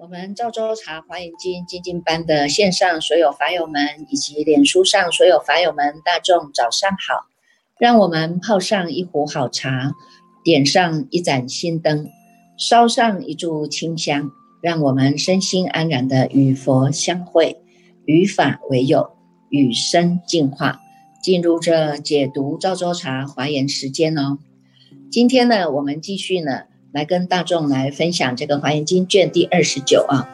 我们赵州茶华严经精进班的线上所有法友们，以及脸书上所有法友们，大众早上好！让我们泡上一壶好茶，点上一盏心灯，烧上一炷清香，让我们身心安然的与佛相会，与法为友，与生进化，进入这解读赵州茶华严时间哦。今天呢，我们继续呢。来跟大众来分享这个《华严经》卷第二十九啊，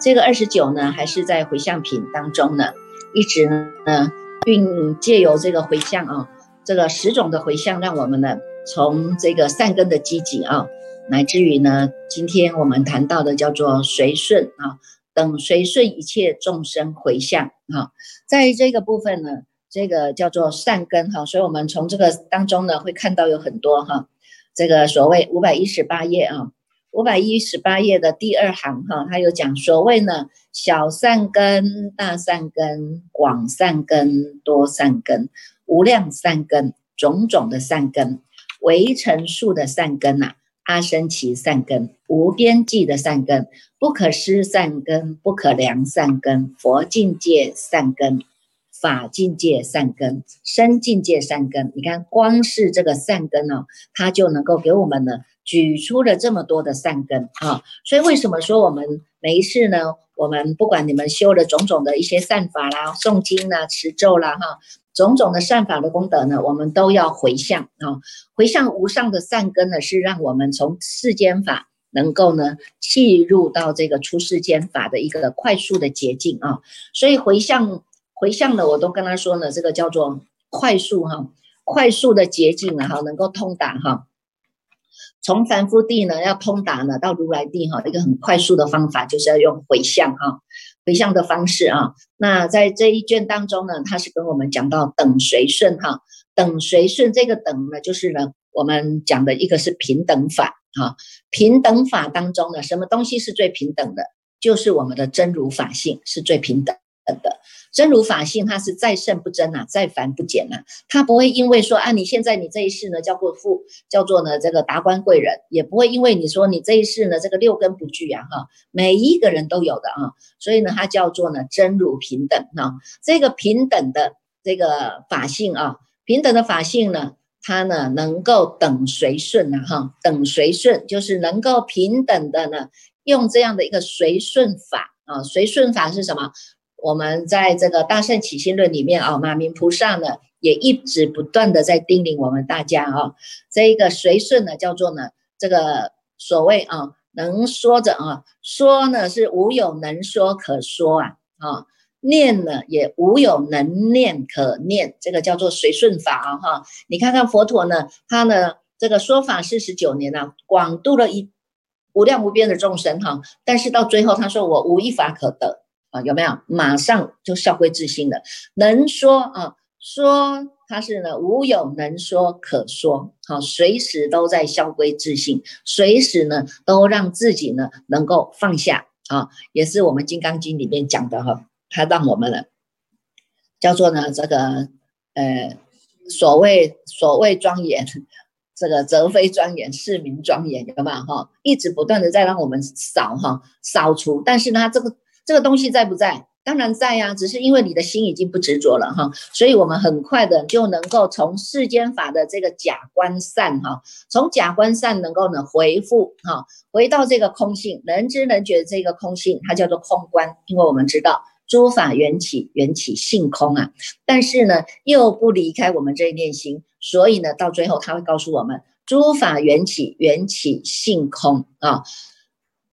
这个二十九呢，还是在回向品当中呢，一直呢，并借由这个回向啊，这个十种的回向，让我们呢，从这个善根的积极啊，乃至于呢，今天我们谈到的叫做随顺啊，等随顺一切众生回向啊，在这个部分呢，这个叫做善根哈，所以我们从这个当中呢，会看到有很多哈。这个所谓五百一十八页啊，五百一十八页的第二行哈，它有讲所谓呢小善根、大善根、广善根、多善根、无量善根、种种的善根、围城数的善根呐，阿僧祇善根、无边际的善根、不可失善根、不可量善根、佛境界善根。法境界善根，生境界善根，你看，光是这个善根哦，它就能够给我们呢举出了这么多的善根啊。所以为什么说我们每一次呢，我们不管你们修了种种的一些善法啦、诵经啦、持咒啦哈，种种的善法的功德呢，我们都要回向啊。回向无上的善根呢，是让我们从世间法能够呢契入到这个出世间法的一个快速的捷径啊。所以回向。回向呢，我都跟他说呢，这个叫做快速哈，快速的捷径啊哈，能够通达哈，从凡夫地呢要通达呢到如来地哈，一个很快速的方法就是要用回向哈，回向的方式啊。那在这一卷当中呢，他是跟我们讲到等随顺哈，等随顺这个等呢，就是呢我们讲的一个是平等法啊，平等法当中呢，什么东西是最平等的？就是我们的真如法性是最平等的。真如法性，它是再胜不增呐，再凡不减呐。它不会因为说啊，你现在你这一世呢叫过富，叫做呢这个达官贵人，也不会因为你说你这一世呢这个六根不具啊哈，每一个人都有的啊，所以呢它叫做呢真如平等啊。这个平等的这个法性啊，平等的法性呢，它呢能够等随顺呐哈，等随顺就是能够平等的呢，用这样的一个随顺法啊，随顺法是什么？我们在这个《大圣起心论》里面啊，马明菩萨呢也一直不断的在叮咛我们大家啊，这一个随顺呢叫做呢这个所谓啊能说着啊说呢是无有能说可说啊啊念呢也无有能念可念，这个叫做随顺法啊哈。你看看佛陀呢，他呢这个说法四十九年呢，广度了一无量无边的众生哈，但是到最后他说我无一法可得。啊，有没有马上就效归自心的？能说啊，说他是呢，无有能说可说，好，随时都在效归自性，随时呢都让自己呢能够放下啊，也是我们《金刚经》里面讲的哈，他让我们呢叫做呢这个呃所谓所谓庄严，这个则非庄严，是名庄严，有没有哈？一直不断的在让我们扫哈扫除，但是呢这个。这个东西在不在？当然在呀，只是因为你的心已经不执着了哈，所以我们很快的就能够从世间法的这个假观善哈，从假观善能够呢回复哈，回到这个空性，能知能觉这个空性，它叫做空观。因为我们知道诸法缘起，缘起性空啊，但是呢又不离开我们这一念心，所以呢到最后他会告诉我们，诸法缘起，缘起性空啊。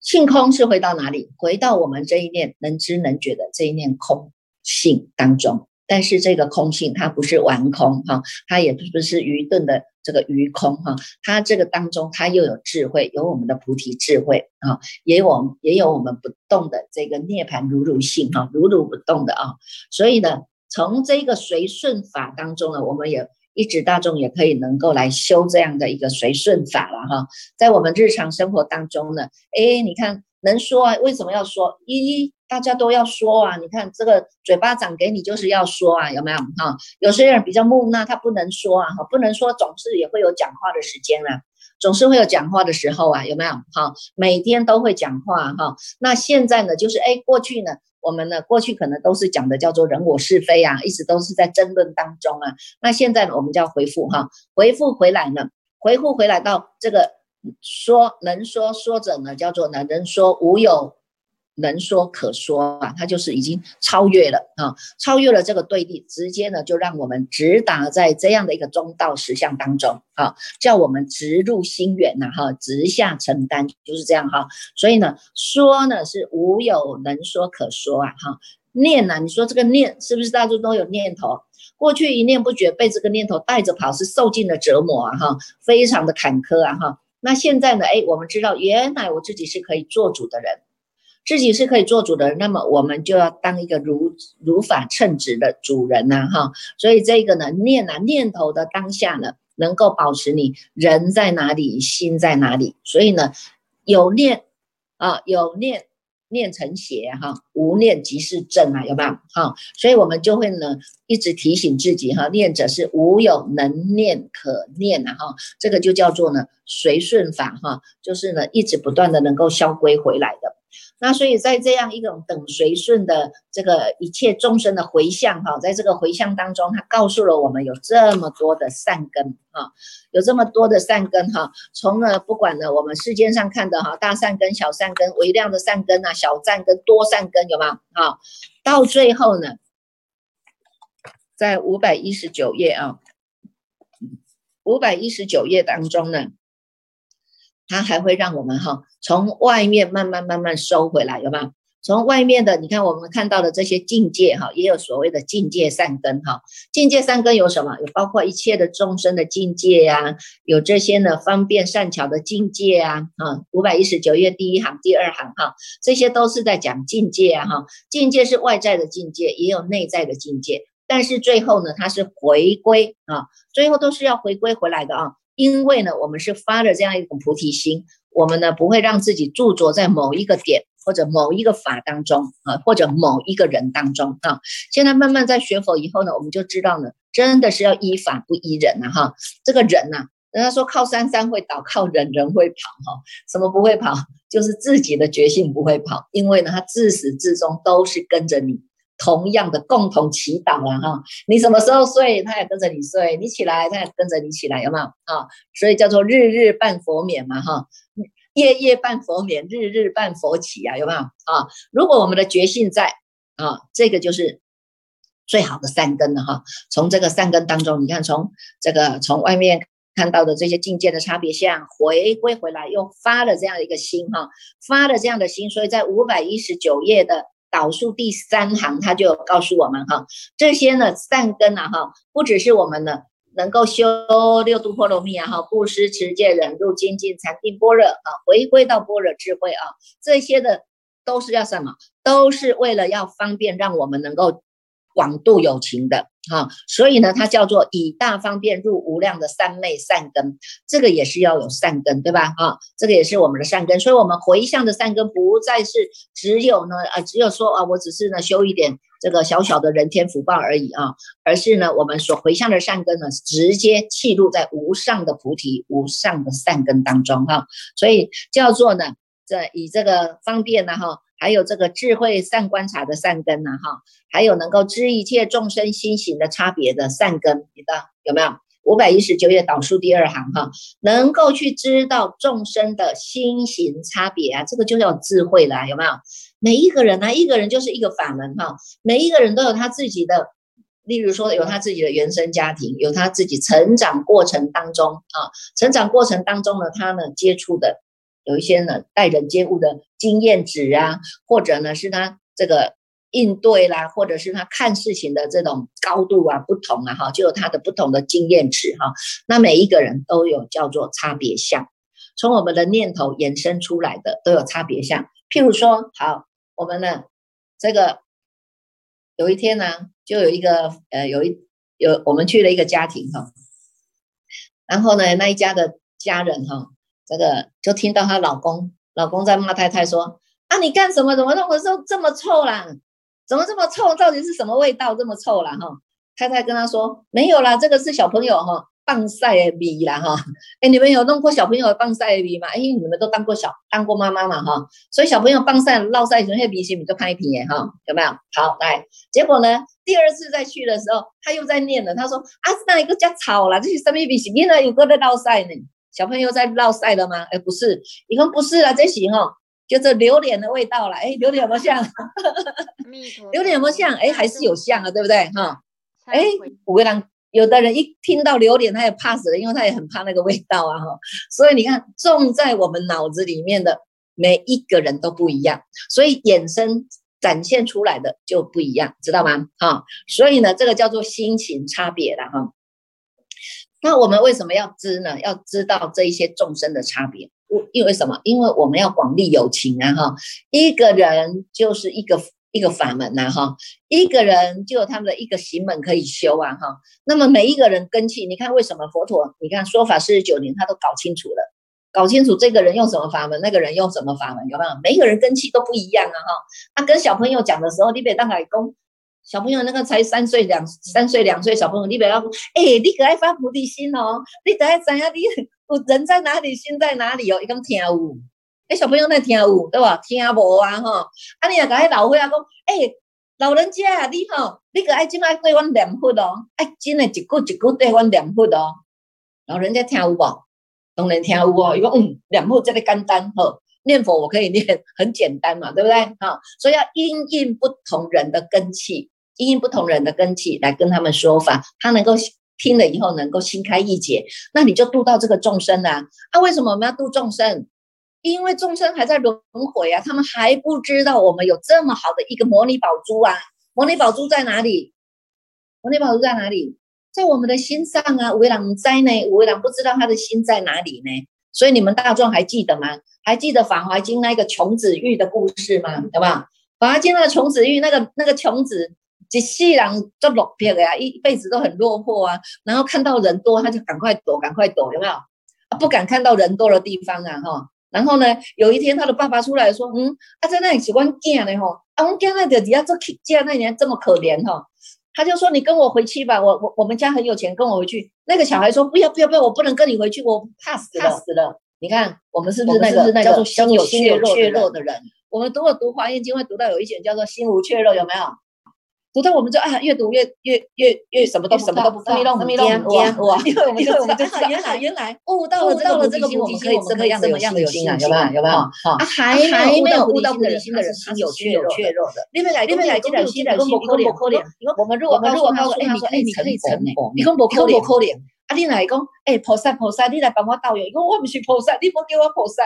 性空是回到哪里？回到我们这一念能知能觉的这一念空性当中。但是这个空性它不是完空哈，它也不是愚钝的这个愚空哈，它这个当中它又有智慧，有我们的菩提智慧啊，也有也有我们不动的这个涅盘如如性哈，如如不动的啊。所以呢，从这个随顺法当中呢，我们也。一直大众也可以能够来修这样的一个随顺法了哈，在我们日常生活当中呢，哎，你看能说啊？为什么要说？一大家都要说啊，你看这个嘴巴长给你就是要说啊，有没有哈？有些人比较木讷，他不能说啊，哈，不能说，总是也会有讲话的时间啊，总是会有讲话的时候啊，有没有哈？每天都会讲话哈。那现在呢，就是哎，过去呢，我们呢，过去可能都是讲的叫做人我是非啊，一直都是在争论当中啊。那现在呢，我们就要回复哈，回复回来呢，回复回来到这个说能说说者呢，叫做呢，能说无有。能说可说啊，它就是已经超越了啊，超越了这个对立，直接呢就让我们直达在这样的一个中道实相当中啊，叫我们直入心源呐哈，直下承担就是这样哈。所以呢，说呢是无有能说可说啊哈，念呐，你说这个念是不是大家都有念头？过去一念不绝，被这个念头带着跑，是受尽了折磨啊哈，非常的坎坷啊哈。那现在呢，哎，我们知道原来我自己是可以做主的人。自己是可以做主的，那么我们就要当一个如如法称职的主人呐，哈。所以这个呢，念啊念头的当下呢，能够保持你人在哪里，心在哪里。所以呢，有念啊，有念念成邪哈，无念即是正啊，有没有？哈，所以我们就会呢，一直提醒自己哈，念者是无有能念可念啊，哈，这个就叫做呢随顺法哈，就是呢一直不断的能够消归回来的。那所以在这样一种等随顺的这个一切众生的回向哈，在这个回向当中，他告诉了我们有这么多的善根哈，有这么多的善根哈，从呢不管呢我们世间上看的哈大善根、小善根、微量的善根啊、小善根、多善根有吗？哈，到最后呢，在五百一十九页啊，五百一十九页当中呢。它还会让我们哈从外面慢慢慢慢收回来，有吗？从外面的，你看我们看到的这些境界哈，也有所谓的境界善根哈。境界善根有什么？有包括一切的众生的境界呀，有这些呢方便善巧的境界啊啊。五百一十九页第一行、第二行哈，这些都是在讲境界啊哈。境界是外在的境界，也有内在的境界，但是最后呢，它是回归啊，最后都是要回归回来的啊。因为呢，我们是发了这样一种菩提心，我们呢不会让自己驻着在某一个点或者某一个法当中啊，或者某一个人当中啊。现在慢慢在学佛以后呢，我们就知道呢，真的是要依法不依人呐哈。这个人呐，人家说靠山山会倒，靠人人会跑哈。什么不会跑？就是自己的决心不会跑，因为呢，他自始至终都是跟着你。同样的共同祈祷了哈，你什么时候睡，他也跟着你睡；你起来，他也跟着你起来，有没有啊？所以叫做日日办佛免嘛哈，夜夜办佛免，日日办佛起啊，有没有啊？如果我们的觉性在啊，这个就是最好的善根了哈。从这个善根当中，你看从这个从外面看到的这些境界的差别相，回归回来又发了这样一个心哈，发了这样的心，所以在五百一十九页的。导数第三行，他就告诉我们哈，这些呢善根呐哈，不只是我们的能够修六度波罗蜜啊哈，布施持戒忍辱精进禅定般若啊，回归到般若智慧啊，这些的都是要什么？都是为了要方便让我们能够广度有情的。哈，所以呢，它叫做以大方便入无量的三昧善根，这个也是要有善根，对吧？啊，这个也是我们的善根，所以我们回向的善根不再是只有呢，啊，只有说啊，我只是呢修一点这个小小的人天福报而已啊，而是呢，我们所回向的善根呢，直接契入在无上的菩提、无上的善根当中哈，所以叫做呢，这以这个方便呢哈。还有这个智慧善观察的善根呐，哈，还有能够知一切众生心行的差别的善根，你的有没有？五百一十九页导数第二行哈，能够去知道众生的心行差别啊，这个就叫智慧了，有没有？每一个人呢，一个人就是一个法门哈，每一个人都有他自己的，例如说有他自己的原生家庭，有他自己成长过程当中啊，成长过程当中呢，他呢接触的。有一些呢待人接物的经验值啊，或者呢是他这个应对啦，或者是他看事情的这种高度啊不同啊哈，就有他的不同的经验值哈。那每一个人都有叫做差别相，从我们的念头衍生出来的都有差别相。譬如说，好，我们呢这个有一天呢，就有一个呃有一有我们去了一个家庭哈，然后呢那一家的家人哈。这个就听到她老公，老公在骂太太说：“啊，你干什么？怎么弄的时候这么臭啦？怎么这么臭？到底是什么味道这么臭啦？哈，太太跟他说没有啦，这个是小朋友哈。棒晒的米啦哈，哎，你们有弄过小朋友棒晒的米吗？哎，你们都当过小当过妈妈嘛哈，所以小朋友棒晒、落晒成那米线，你就拍一瓶哈，有没有？好，来，结果呢，第二次再去的时候，他又在念了，他说啊，是哪一个家草啦？这是什么米线？原来有个在落晒呢，小朋友在绕晒了吗？哎，不是，你看不是啊，这行哈，就这榴莲的味道了，哎，榴莲有没有像？榴莲有没有像？哎，还是有像啊，对不对？哈，哎，五个人。有的人一听到榴莲，他也怕死了，因为他也很怕那个味道啊，哈。所以你看，种在我们脑子里面的每一个人都不一样，所以衍生展现出来的就不一样，知道吗？哈。所以呢，这个叫做心情差别了，哈。那我们为什么要知呢？要知道这一些众生的差别，因为什么？因为我们要广利有情啊，哈。一个人就是一个。一个法门呐，哈，一个人就有他们的一个行门可以修啊，哈。那么每一个人根器，你看为什么佛陀，你看说法四十九年，他都搞清楚了，搞清楚这个人用什么法门，那个人用什么法门，有没有？每一个人根器都不一样啊，哈。他跟小朋友讲的时候，你别当海公，小朋友那个才三岁两三岁两岁小朋友，你不要，哎，你可爱发菩提心哦，你可爱怎样？你人在哪里，心在哪里哦？一讲听有。哎，小朋友在听有对吧？听无啊吼，啊你也甲迄老岁仔讲，哎，老人家啊，你吼，你可爱真爱对阮念佛哦，爱真诶一句一句对阮念佛哦。老人家听有无？当然听有哦。伊讲嗯，念佛这个简单吼，念佛我可以念，很简单嘛，对不对？哈，所以要因应不同人的根气，因不同人的根气来跟他们说法，他能够听了以后能够心开意解，那你就度到这个众生啊。啊，为什么我们要度众生？因为众生还在轮回啊，他们还不知道我们有这么好的一个摩尼宝珠啊！摩尼宝珠在哪里？摩尼宝珠在哪里？在我们的心上啊！维朗在呢，维朗不知道他的心在哪里呢？所以你们大众还记得吗？还记得《法华经》那个穷子玉的故事吗？对吧？《法华经》那个穷子玉，那个那个穷子，一世人做落魄的呀，一辈子都很落魄啊。然后看到人多，他就赶快躲，赶快躲，有没有？啊，不敢看到人多的地方啊，哈。然后呢，有一天他的爸爸出来说：“嗯，他在那里喜欢囝的哈，啊，我囝那的底下做见那年这么可怜哈。”他就说：“你跟我回去吧，我我我们家很有钱，跟我回去。”那个小孩说：“不要不要不要，我不能跟你回去，我怕死怕死了。”你看，我们是不是那个叫做心有血肉的人？我们读了读华严经，会读到有一卷叫做心无血肉，有没有？读到我们就啊，越读越越越越什么都什么都不怕，什么都不怕，哇！因为我们就我们就原来原来悟到了这个菩提心，我们可以这么样样的有心啊，有没有？有没有？啊，还还没有悟到菩提心的人，心有血肉血肉的。你们来，你们来，这点心的心，不可怜，可怜。我们如果我们如果告诉他说，哎，你可以成佛，你讲不可怜，可怜。啊，你来讲，哎，菩萨菩萨，你来帮我导游，因为我不是菩萨，你不给我菩萨。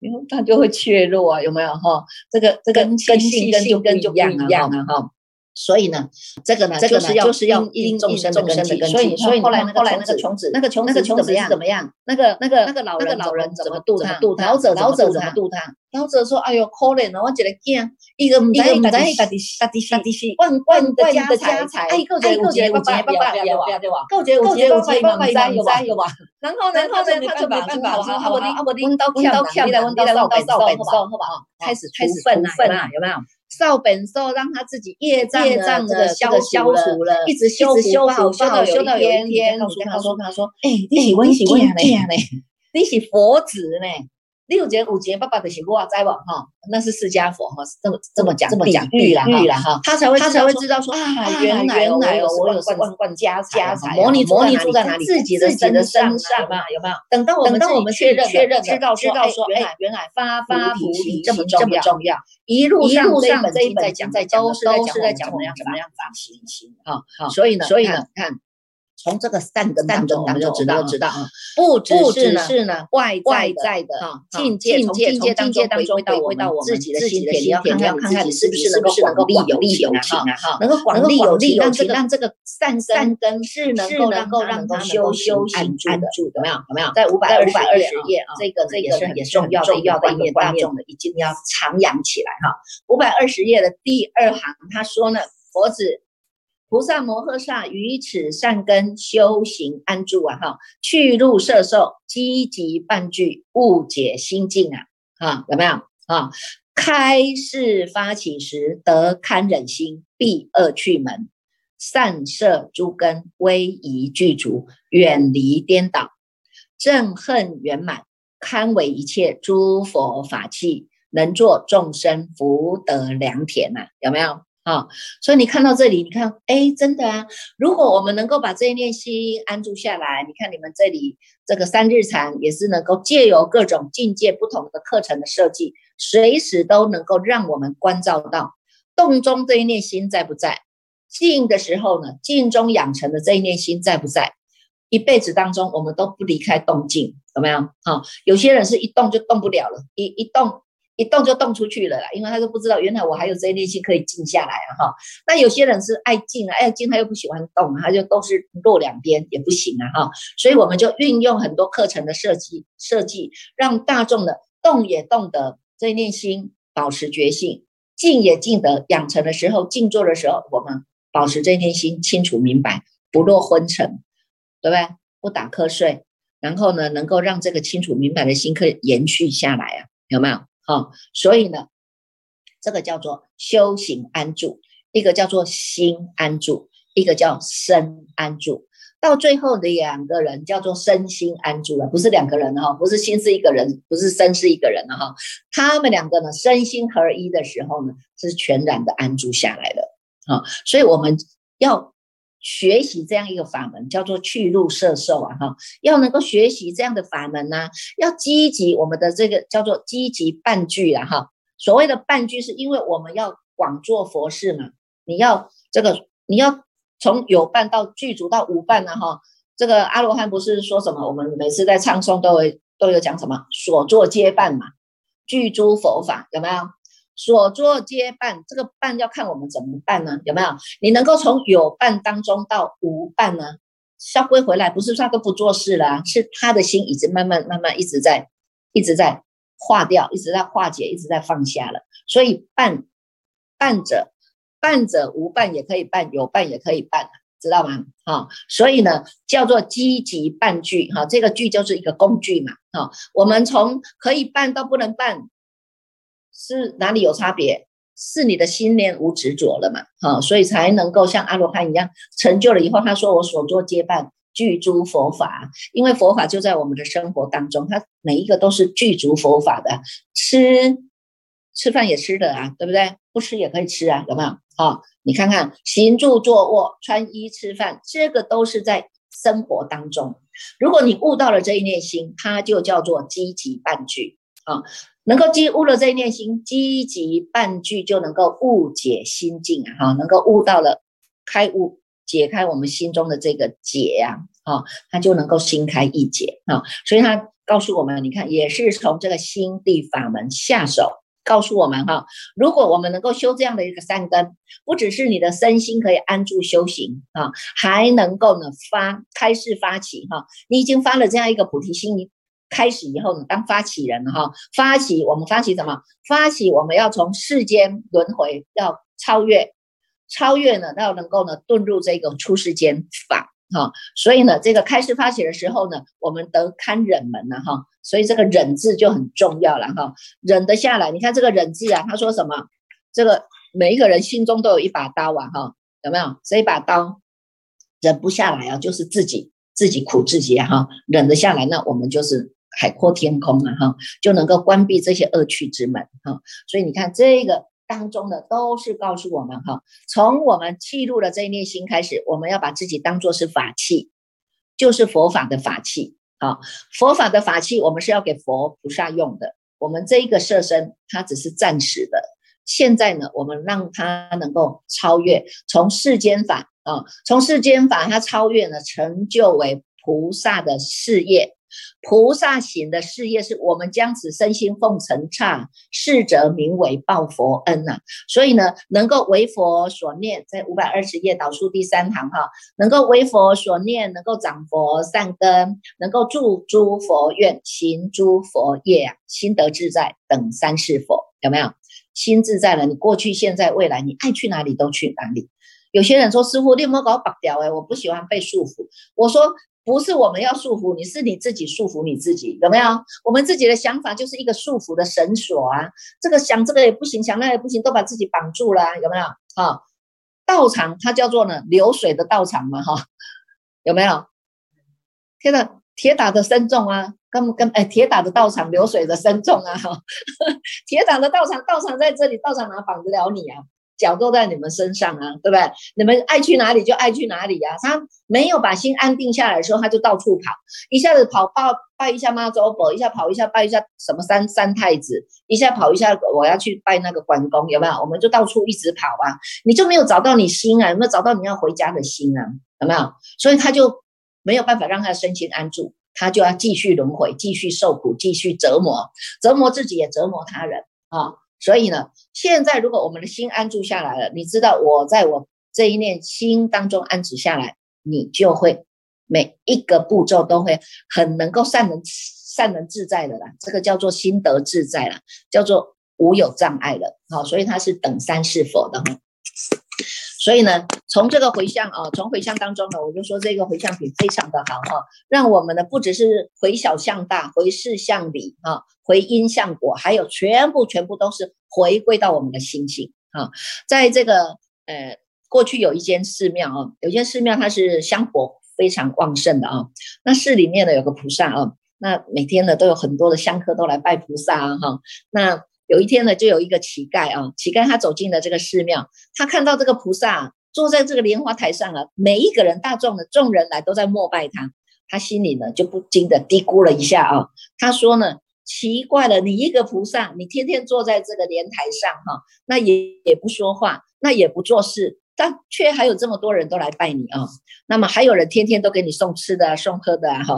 因为他就会怯弱啊，有没有哈？这个这个根性跟就跟就不一样了哈。所以呢，这个呢，这个呢，就是要因众生的根基。所以，所以后来后来那个穷子，那个穷子穷子怎么样？那个那个那个老那个老人怎么？度他？老者老者怎么度他？老者说：“哎哟，可怜哦，我一个囝，一个唔知唔知，家己家己家己是万万的家财，哎，够钱够钱，爸爸爸爸有哇，够钱够钱，爸爸爸爸有哇有哇。然后然后呢，他就没办法，好好好，我温刀温刀跳，你来温刀扫扫扫扫，好不好？开始开始分分啊，有没有？”少本寿让他自己业障业障的消消除了，一直修复修复修到有一天，他说他说，哎，你是温习温呢，你是佛子呢。六节五节，爸爸的写过啊，在不哈？那是释迦佛哈，这么这么讲，这么讲喻了哈，他才会他才会知道说啊，原来原来我有万万家家财，摩尼摩尼住在哪里？自己的自己的身上嘛，有没有？等到我们等到我们确认确认知道知道说，原来原来发发菩提这么这么重要，一路上这一本这一本讲在讲都是在讲怎么样怎么样发菩提心哈，所以呢所以呢看。从这个善根当中，我们就知道，知道啊，不只是呢外外在的哈境界，从境界当中回到回到我们自己的心田，你要看看看看你是不是能够广利有利有情啊哈，能够广利有利有情，让这个善善根是能够能够让它修修行安住的，有没有？有没有？在五百五百二十页啊，这个这个是很重要重要的一个观众的一定要徜徉起来哈。五百二十页的第二行，他说呢，佛子。菩萨摩诃萨于此善根修行安住啊，哈，去入色受，积极伴具，误解心境啊，哈，有没有？啊。开示发起时，得堪忍心，避恶去门，善摄诸根，威仪具足，远离颠倒，憎恨圆满，堪为一切诸佛法器，能作众生福德良田呐，有没有？啊，所以你看到这里，你看，哎，真的啊！如果我们能够把这一念心安住下来，你看你们这里这个三日禅也是能够借由各种境界不同的课程的设计，随时都能够让我们关照到动中这一念心在不在，静的时候呢，静中养成的这一念心在不在，一辈子当中我们都不离开动静，有没有？啊，有些人是一动就动不了了，一一动。一动就动出去了啦，因为他都不知道原来我还有这一念心可以静下来啊哈。那有些人是爱静啊，爱静他又不喜欢动，他就都是落两边也不行啊哈。所以我们就运用很多课程的设计，设计让大众的动也动得这一念心保持觉性，静也静得养成的时候，静坐的时候我们保持这一念心清楚明白，不落昏沉，对不对？不打瞌睡，然后呢，能够让这个清楚明白的心可以延续下来啊，有没有？啊，所以呢，这个叫做修行安住，一个叫做心安住，一个叫身安住。到最后的两个人叫做身心安住了，不是两个人哈，不是心是一个人，不是身是一个人了哈。他们两个呢，身心合一的时候呢，是全然的安住下来的。啊，所以我们要。学习这样一个法门叫做去入摄受啊哈，要能够学习这样的法门呢，要积极我们的这个叫做积极半句啊哈。所谓的半句是因为我们要广做佛事嘛，你要这个你要从有伴到具足到无伴呢哈。这个阿罗汉不是说什么？我们每次在唱诵都会都有讲什么所作皆伴嘛，具诸佛法有没有？所作皆办，这个办要看我们怎么办呢？有没有？你能够从有办当中到无办呢？消归回来，不是说都不做事了，是他的心已经慢慢慢慢一直在一直在化掉，一直在化解，一直在放下了。所以办办者办者无办也可以办，有办也可以办，知道吗？哈，所以呢，叫做积极办具哈，这个具就是一个工具嘛。哈，我们从可以办到不能办。是哪里有差别？是你的心念无执着了嘛？哈，所以才能够像阿罗汉一样成就了以后，他说我所做皆办具足佛法，因为佛法就在我们的生活当中，它每一个都是具足佛法的。吃吃饭也吃的啊，对不对？不吃也可以吃啊，有没有？哈，你看看行住坐卧、穿衣吃饭，这个都是在生活当中。如果你悟到了这一念心，它就叫做积极半句啊。能够积悟了这一念心，积极半句就能够悟解心境啊！能够悟到了开悟，解开我们心中的这个结呀！哈，他就能够心开意解啊！所以他告诉我们，你看，也是从这个心地法门下手，告诉我们哈，如果我们能够修这样的一个三根，不只是你的身心可以安住修行啊，还能够呢发开示发起哈，你已经发了这样一个菩提心，你。开始以后呢，当发起人哈，发起我们发起什么？发起我们要从世间轮回要超越，超越呢，要能够呢遁入这个出世间法哈。所以呢，这个开始发起的时候呢，我们得堪忍门了哈。所以这个忍字就很重要了哈，忍得下来。你看这个忍字啊，他说什么？这个每一个人心中都有一把刀啊哈，有没有？这一把刀忍不下来啊，就是自己自己苦自己哈，忍得下来，那我们就是。海阔天空啊，哈，就能够关闭这些恶趣之门，哈。所以你看，这个当中的都是告诉我们，哈，从我们记录的这一念心开始，我们要把自己当做是法器，就是佛法的法器，好，佛法的法器，我们是要给佛菩萨用的。我们这一个色身，它只是暂时的。现在呢，我们让它能够超越，从世间法啊，从世间法它超越呢，成就为菩萨的事业。菩萨行的事业是我们将此身心奉承刹，是则名为报佛恩呐。所以呢，能够为佛所念，在五百二十页导数第三行哈，能够为佛所念，能够长佛善根，能够住诸佛愿，行诸佛业啊，心得自在等三世佛，有没有？心自在了，你过去、现在、未来，你爱去哪里都去哪里。有些人说：“师傅，你有没有搞绑掉？哎，我不喜欢被束缚。”我说：“不是我们要束缚你，是你自己束缚你自己，有没有？我们自己的想法就是一个束缚的绳索啊，这个想这个也不行，想那也不行，都把自己绑住了，有没有？啊，道场它叫做呢流水的道场嘛，哈，有没有？天呐，铁打的深重啊，跟跟哎，铁打的道场流水的深重啊，哈，铁打的道场，道场在这里，道场哪绑得了你啊？脚都在你们身上啊，对不对？你们爱去哪里就爱去哪里呀。他没有把心安定下来的时候，他就到处跑，一下子跑拜拜一下妈祖婆，一下跑一下拜一下什么三三太子，一下跑一下我要去拜那个关公，有没有？我们就到处一直跑啊，你就没有找到你心啊？有没有找到你要回家的心啊？有没有？所以他就没有办法让他的身心安住，他就要继续轮回，继续受苦，继续折磨，折磨自己也折磨他人啊。所以呢，现在如果我们的心安住下来了，你知道我在我这一念心当中安止下来，你就会每一个步骤都会很能够善能善能自在的啦。这个叫做心得自在了，叫做无有障碍了。好，所以它是等三世佛的哈。所以呢，从这个回向啊，从回向当中呢，我就说这个回向品非常的好哈，让我们呢不只是回小向大，回事向理啊，回因向果，还有全部全部都是回归到我们的心性啊。在这个呃过去有一间寺庙啊，有一间寺庙它是香火非常旺盛的啊，那寺里面呢有个菩萨啊，那每天呢都有很多的香客都来拜菩萨啊哈，那。有一天呢，就有一个乞丐啊，乞丐他走进了这个寺庙，他看到这个菩萨坐在这个莲花台上啊，每一个人大众的众人来都在膜拜他，他心里呢就不禁的嘀咕了一下啊，他说呢，奇怪了，你一个菩萨，你天天坐在这个莲台上哈，那也也不说话，那也不做事，但却还有这么多人都来拜你啊，那么还有人天天都给你送吃的送喝的啊哈，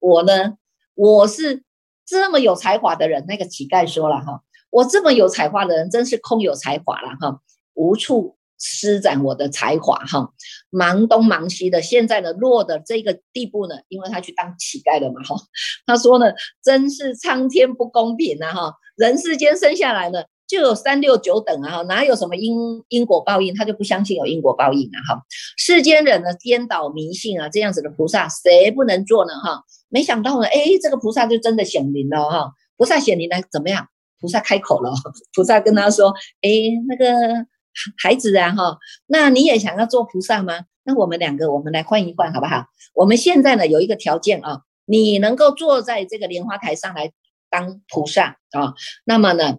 我呢，我是这么有才华的人，那个乞丐说了哈。我这么有才华的人，真是空有才华了哈，无处施展我的才华哈，忙东忙西的，现在呢落的这个地步呢，因为他去当乞丐了嘛哈，他说呢，真是苍天不公平呐哈，人世间生下来呢就有三六九等啊哈，哪有什么因因果报应，他就不相信有因果报应啊哈，世间人呢颠倒迷信啊，这样子的菩萨谁不能做呢哈？没想到呢，哎，这个菩萨就真的显灵了哈，菩萨显灵了怎么样？菩萨开口了，菩萨跟他说：“哎，那个孩子啊，哈，那你也想要做菩萨吗？那我们两个，我们来换一换，好不好？我们现在呢有一个条件啊，你能够坐在这个莲花台上来当菩萨啊。那么呢，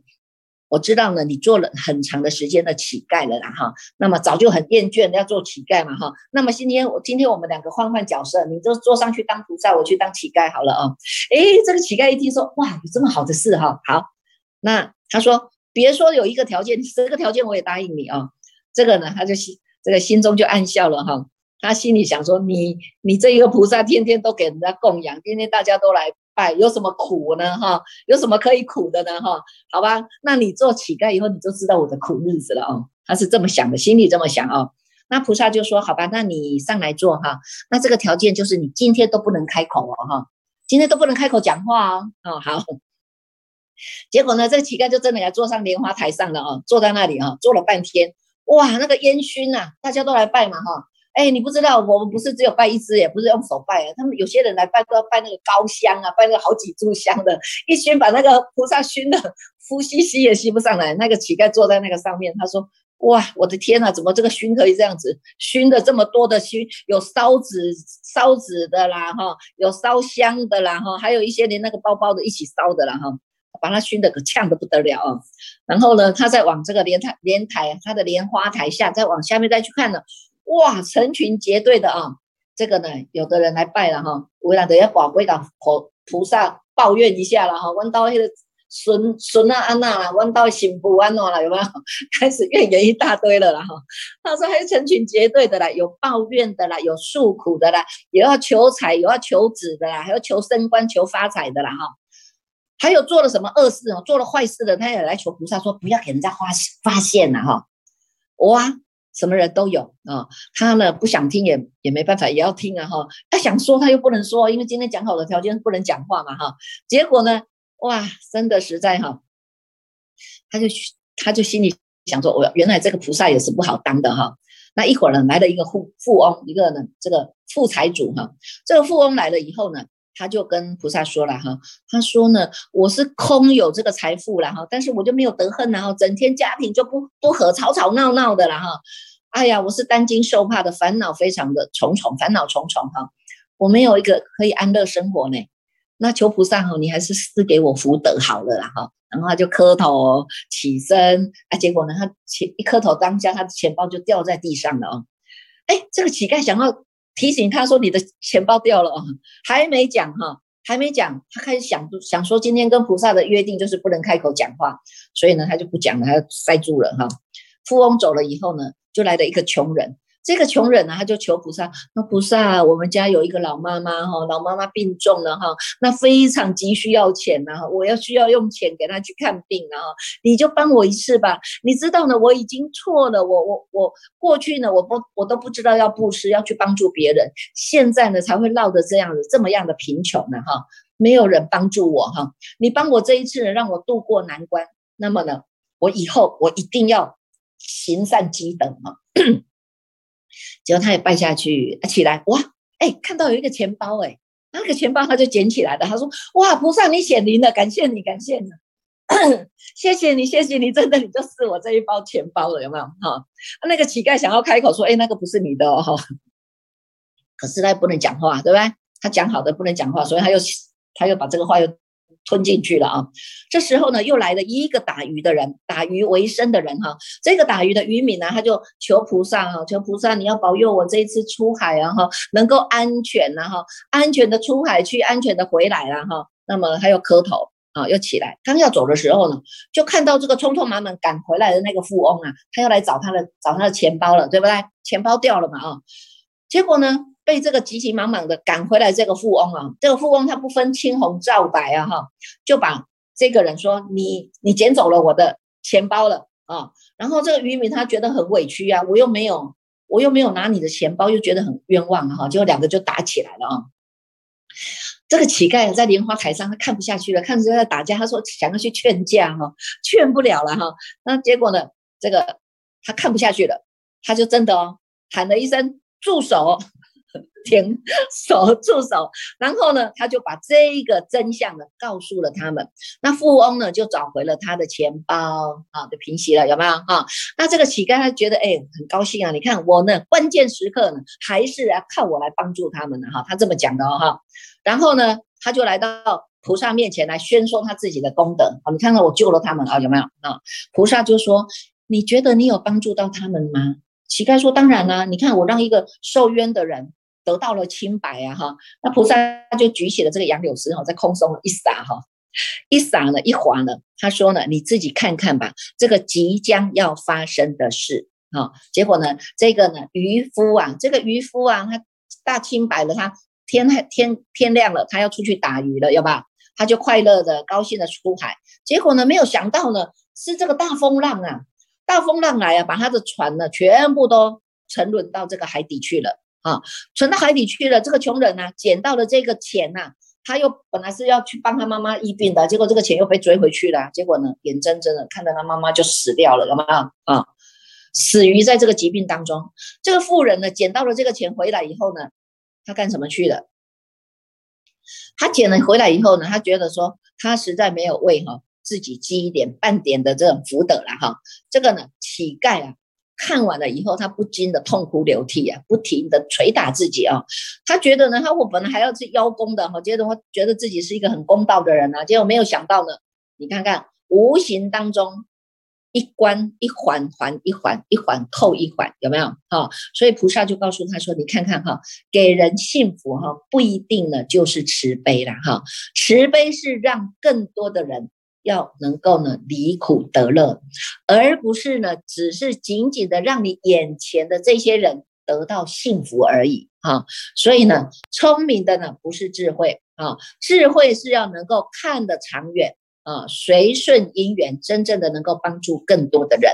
我知道呢，你做了很长的时间的乞丐了啦，哈。那么早就很厌倦要做乞丐嘛，哈。那么今天我今天我们两个换换角色，你就坐上去当菩萨，我去当乞丐好了啊。哎，这个乞丐一听说，哇，有这么好的事哈，好。”那他说，别说有一个条件，十个条件我也答应你啊。这个呢，他就心这个心中就暗笑了哈。他心里想说，你你这一个菩萨，天天都给人家供养，天天大家都来拜，有什么苦呢哈？有什么可以苦的呢哈？好吧，那你做乞丐以后，你就知道我的苦日子了哦。他是这么想的，心里这么想哦。那菩萨就说，好吧，那你上来做哈。那这个条件就是你今天都不能开口哦哈，今天都不能开口讲话哦。哦，好。结果呢，这个乞丐就真的要坐上莲花台上了啊，坐在那里啊，坐了半天，哇，那个烟熏呐，大家都来拜嘛哈，哎，你不知道，我们不是只有拜一支，也不是用手拜啊，他们有些人来拜都要拜那个高香啊，拜那个好几炷香的，一熏把那个菩萨熏的呼吸吸也吸不上来。那个乞丐坐在那个上面，他说，哇，我的天呐，怎么这个熏可以这样子熏的这么多的熏，有烧纸烧纸的啦哈，有烧香的啦哈，还有一些连那个包包的一起烧的啦哈。把他熏得可呛得不得了啊！然后呢，他再往这个莲台莲台，他的莲花台下，再往下面再去看呢，哇，成群结队的啊！这个呢，有的人来拜了哈，为了等下宝贵的佛菩萨抱怨一下了哈，问到那个孙孙啊安娜啦，问到幸福安诺了，有没有？开始怨言一大堆了啦哈。他说还有成群结队的啦，有抱怨的啦，有诉苦的啦，有要求财，有要求子的啦，还要求升官、求发财的啦哈。还有做了什么恶事哦？做了坏事的，他也来求菩萨说不要给人家发发现了哈。哇，什么人都有啊。他呢不想听也也没办法，也要听啊哈。他想说他又不能说，因为今天讲好的条件不能讲话嘛哈。结果呢，哇，真的实在哈，他就他就心里想说，我原来这个菩萨也是不好当的哈。那一会儿呢，来了一个富富翁，一个呢这个富财主哈。这个富翁来了以后呢，他就跟菩萨说了哈，他说呢，我是空有这个财富了哈，但是我就没有得恨然后整天家庭就不不和，吵吵闹闹的了哈。哎呀，我是担惊受怕的，烦恼非常的重重，烦恼重重哈。我没有一个可以安乐生活呢。那求菩萨哈，你还是施给我福德好了啦哈。然后他就磕头起身，啊，结果呢，他钱一磕头当下，他的钱包就掉在地上了哦。哎，这个乞丐想要提醒他说：“你的钱包掉了哦。”还没讲哈，还没讲，他开始想想说，今天跟菩萨的约定就是不能开口讲话，所以呢，他就不讲了，他塞住了哈。富翁走了以后呢，就来了一个穷人。这个穷人呢，他就求菩萨：“那菩萨，我们家有一个老妈妈哈，老妈妈病重了哈，那非常急需要钱呐，我要需要用钱给她去看病啊，你就帮我一次吧。你知道呢，我已经错了，我我我过去呢，我不我都不知道要布施，要去帮助别人，现在呢才会落得这样子这么样的贫穷呢哈，没有人帮助我哈，你帮我这一次呢，让我渡过难关，那么呢，我以后我一定要行善积德嘛。”结果他也拜下去，起来哇，哎，看到有一个钱包，哎，那个钱包他就捡起来了。他说：“哇，菩萨你显灵了，感谢你，感谢你，谢谢你，谢谢你，真的你就是我这一包钱包了，有没有？哈，那个乞丐想要开口说：‘哎，那个不是你的哦。’哈可是他不能讲话，对不对？他讲好的不能讲话，所以他又他又把这个话又。”吞进去了啊！这时候呢，又来了一个打鱼的人，打鱼为生的人哈。这个打鱼的渔民呢，他就求菩萨哈，求菩萨你要保佑我这一次出海啊哈，能够安全呐哈，安全的出海去，安全的回来了哈。那么他又磕头啊，又起来，刚要走的时候呢，就看到这个匆匆忙忙赶回来的那个富翁啊，他要来找他的找他的钱包了，对不对？钱包掉了嘛啊，结果呢？被这个急急忙忙的赶回来，这个富翁啊，这个富翁他不分青红皂白啊，哈，就把这个人说：“你你捡走了我的钱包了啊！”然后这个渔民他觉得很委屈啊，我又没有，我又没有拿你的钱包，又觉得很冤枉啊，哈，结果两个就打起来了啊。这个乞丐在莲花台上，他看不下去了，看着在打架，他说想要去劝架哈，劝不了了哈。那结果呢，这个他看不下去了，他就真的哦喊了一声住手。停手，住手！然后呢，他就把这个真相呢告诉了他们。那富翁呢就找回了他的钱包，啊，就平息了，有没有？哈，那这个乞丐他觉得哎很高兴啊！你看我呢，关键时刻呢还是要靠我来帮助他们的哈，他这么讲的哦哈。然后呢，他就来到菩萨面前来宣说他自己的功德啊！你看看我救了他们啊，有没有？啊，菩萨就说：你觉得你有帮助到他们吗？乞丐说：当然啦！你看我让一个受冤的人。得到了清白啊哈，那菩萨就举起了这个杨柳枝哈，在空中一撒哈，一撒呢一划呢，他说呢，你自己看看吧，这个即将要发生的事啊。结果呢，这个呢渔夫啊，这个渔夫啊，他大清白了，他天还天天亮了，他要出去打鱼了，要吧？他就快乐的高兴的出海。结果呢，没有想到呢，是这个大风浪啊，大风浪来啊，把他的船呢全部都沉沦到这个海底去了。啊，存到海底去了。这个穷人呢，捡到了这个钱呐，他又本来是要去帮他妈妈医病的，结果这个钱又被追回去了。结果呢，眼睁睁的看着他妈妈就死掉了，有没有啊？死于在这个疾病当中。这个富人呢，捡到了这个钱回来以后呢，他干什么去了？他捡了回来以后呢，他觉得说，他实在没有为哈自己积一点半点的这种福德了哈。这个呢，乞丐啊。看完了以后，他不禁的痛哭流涕啊，不停的捶打自己啊。他觉得呢，他我本来还要去邀功的哈，接着我觉得自己是一个很公道的人啊，结果没有想到呢，你看看无形当中一关一环环一环一环扣一环，有没有哈？所以菩萨就告诉他说：“你看看哈，给人幸福哈，不一定呢就是慈悲了哈，慈悲是让更多的人。”要能够呢离苦得乐，而不是呢只是仅仅的让你眼前的这些人得到幸福而已啊！所以呢，聪明的呢不是智慧啊，智慧是要能够看得长远啊，随顺因缘，真正的能够帮助更多的人，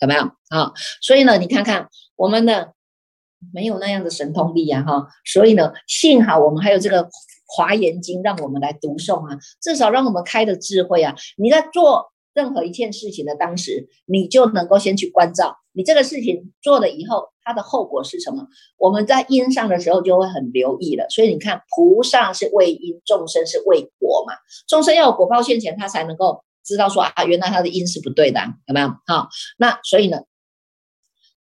有没有啊？所以呢，你看看我们呢没有那样的神通力啊哈，所以呢，幸好我们还有这个。华严经让我们来读诵啊，至少让我们开的智慧啊。你在做任何一件事情的当时，你就能够先去关照，你这个事情做了以后，它的后果是什么？我们在因上的时候就会很留意了。所以你看，菩萨是为因，众生是为果嘛。众生要有果报现前，他才能够知道说啊，原来他的因是不对的，有没有？好，那所以呢，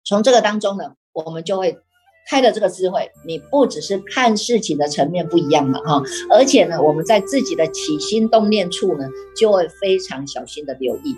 从这个当中呢，我们就会开的这个智慧。你不只是看事情的层面不一样了哈，而且呢，我们在自己的起心动念处呢，就会非常小心的留意。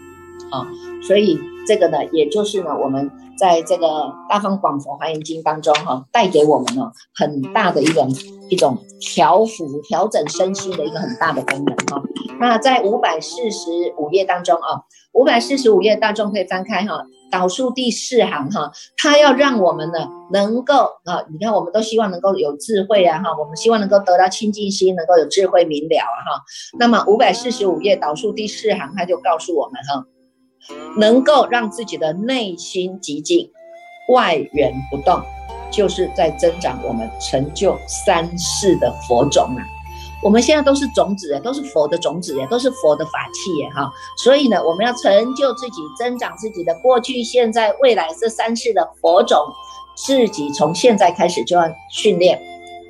啊，所以这个呢，也就是呢，我们在这个《大方广佛华严经》当中哈，带给我们呢很大的一种一种调伏、调整身心的一个很大的功能哈。那在五百四十五页当中啊，五百四十五页大众可以翻开哈，导数第四行哈，它要让我们呢能够啊，你看我们都希望能够有智慧啊哈，我们希望能够得到清净心，能够有智慧明了啊哈。那么五百四十五页导数第四行，它就告诉我们哈。能够让自己的内心极静，外缘不动，就是在增长我们成就三世的佛种啊！我们现在都是种子都是佛的种子都是佛的法器耶哈！所以呢，我们要成就自己，增长自己的过去、现在、未来这三世的佛种，自己从现在开始就要训练，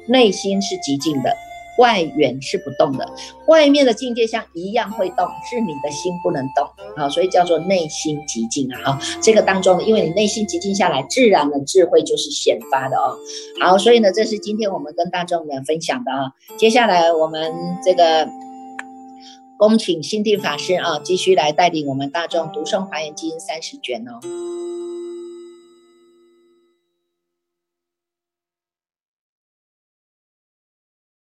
内心是极静的。外缘是不动的，外面的境界像一样会动，是你的心不能动啊，所以叫做内心极静啊。好，这个当中，因为你内心极静下来，自然的智慧就是显发的哦。好，所以呢，这是今天我们跟大众的分享的啊。接下来我们这个恭请心地法师啊，继续来带领我们大众读诵华严经三十卷哦。